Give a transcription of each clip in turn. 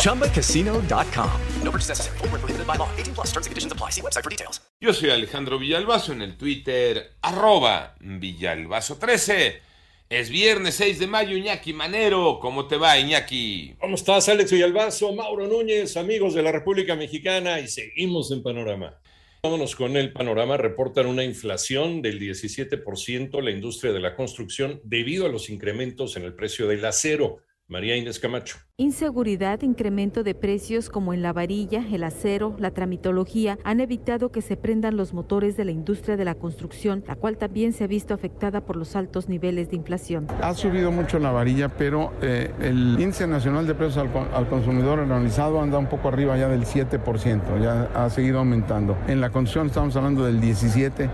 ChumbaCasino.com. No purchase necessary. Full prohibited by law. 18 plus terms and conditions apply. See website for details. Yo soy Alejandro Villalbazo en el Twitter, arroba Villalbazo13. Es viernes 6 de mayo, Iñaki Manero. ¿Cómo te va, Iñaki? ¿Cómo estás, Alex Villalbazo, Mauro Núñez, amigos de la República Mexicana? Y seguimos en Panorama. Vámonos con el panorama. Reportan una inflación del 17% la industria de la construcción debido a los incrementos en el precio del acero. María Inés Camacho. Inseguridad, incremento de precios como en la varilla, el acero, la tramitología han evitado que se prendan los motores de la industria de la construcción, la cual también se ha visto afectada por los altos niveles de inflación. Ha subido mucho la varilla, pero eh, el índice nacional de precios al, al, consumidor organizado anda un poco arriba ya del 7%, ya ha seguido aumentando. En la construcción estamos hablando del 17%,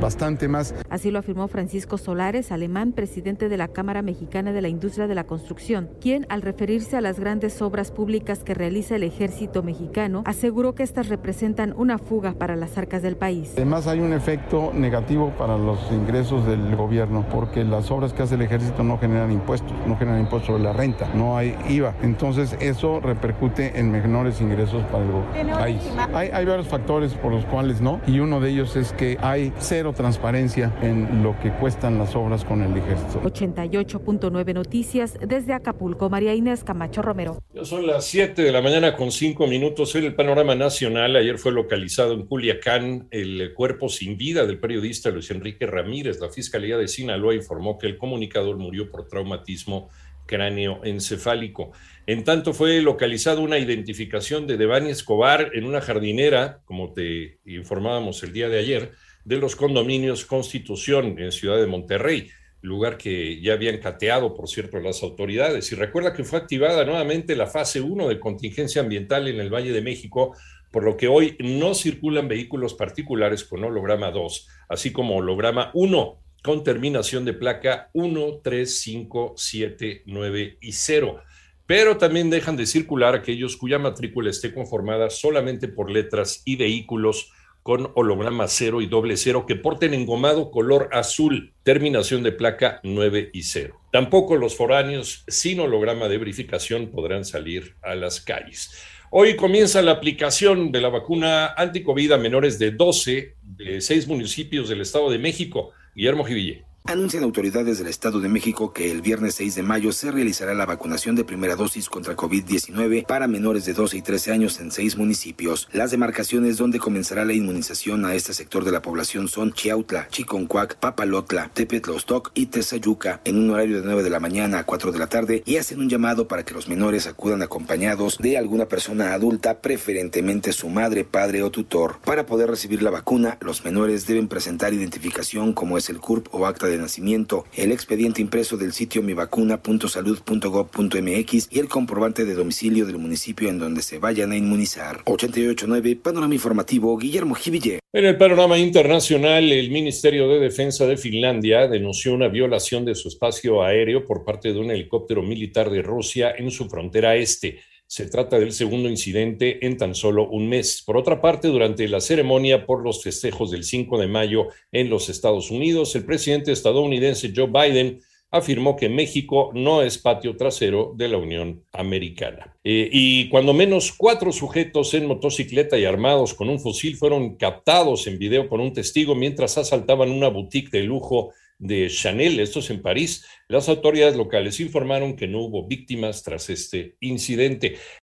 bastante más. Así lo afirmó Francisco Solares, alemán, presidente de la Cámara Mexicana de la Industria de la Construcción, quien al referirse a las grandes obras públicas que realiza el ejército mexicano, aseguró que estas representan una fuga para las arcas del país. Además hay un efecto negativo para los ingresos del gobierno, porque las obras que hace el ejército no generan impuestos, no generan impuestos sobre la renta, no hay IVA. Entonces eso repercute en menores ingresos para el país. Hay, hay varios factores por los cuales no, y uno de ellos es que hay cero transparencia en lo que cuestan las obras con el ejército. 88.9 Noticias desde Acapulco, María Inés Camacho Romero. Son las 7 de la mañana con 5 minutos. En el panorama nacional, ayer fue localizado en Culiacán el cuerpo sin vida del periodista Luis Enrique Ramírez. La Fiscalía de Sinaloa informó que el comunicador murió por traumatismo cráneoencefálico. En tanto, fue localizada una identificación de Devani Escobar en una jardinera, como te informábamos el día de ayer, de los condominios Constitución en Ciudad de Monterrey lugar que ya habían cateado, por cierto, las autoridades. Y recuerda que fue activada nuevamente la fase 1 de contingencia ambiental en el Valle de México, por lo que hoy no circulan vehículos particulares con holograma 2, así como holograma 1 con terminación de placa 1, 3, 5, 7, 9 y 0. Pero también dejan de circular aquellos cuya matrícula esté conformada solamente por letras y vehículos con holograma 0 y doble 0 que porten engomado color azul, terminación de placa 9 y 0. Tampoco los foráneos sin holograma de verificación podrán salir a las calles. Hoy comienza la aplicación de la vacuna anticovid a menores de 12 de seis municipios del Estado de México. Guillermo Jiville. Anuncian autoridades del Estado de México que el viernes 6 de mayo se realizará la vacunación de primera dosis contra COVID-19 para menores de 12 y 13 años en seis municipios. Las demarcaciones donde comenzará la inmunización a este sector de la población son Chiautla, Chiconcuac, Papalotla, Tepetlostoc y Tezayuca en un horario de 9 de la mañana a 4 de la tarde y hacen un llamado para que los menores acudan acompañados de alguna persona adulta, preferentemente su madre, padre o tutor. Para poder recibir la vacuna, los menores deben presentar identificación como es el CURP o acta nacimiento, el expediente impreso del sitio mivacuna.salud.gov.mx y el comprobante de domicilio del municipio en donde se vayan a inmunizar. 889 Panorama Informativo Guillermo Jiville. En el panorama internacional, el Ministerio de Defensa de Finlandia denunció una violación de su espacio aéreo por parte de un helicóptero militar de Rusia en su frontera este. Se trata del segundo incidente en tan solo un mes. Por otra parte, durante la ceremonia por los festejos del 5 de mayo en los Estados Unidos, el presidente estadounidense Joe Biden afirmó que México no es patio trasero de la Unión Americana. Eh, y cuando menos cuatro sujetos en motocicleta y armados con un fusil fueron captados en video por un testigo mientras asaltaban una boutique de lujo de Chanel, esto es en París. Las autoridades locales informaron que no hubo víctimas tras este incidente.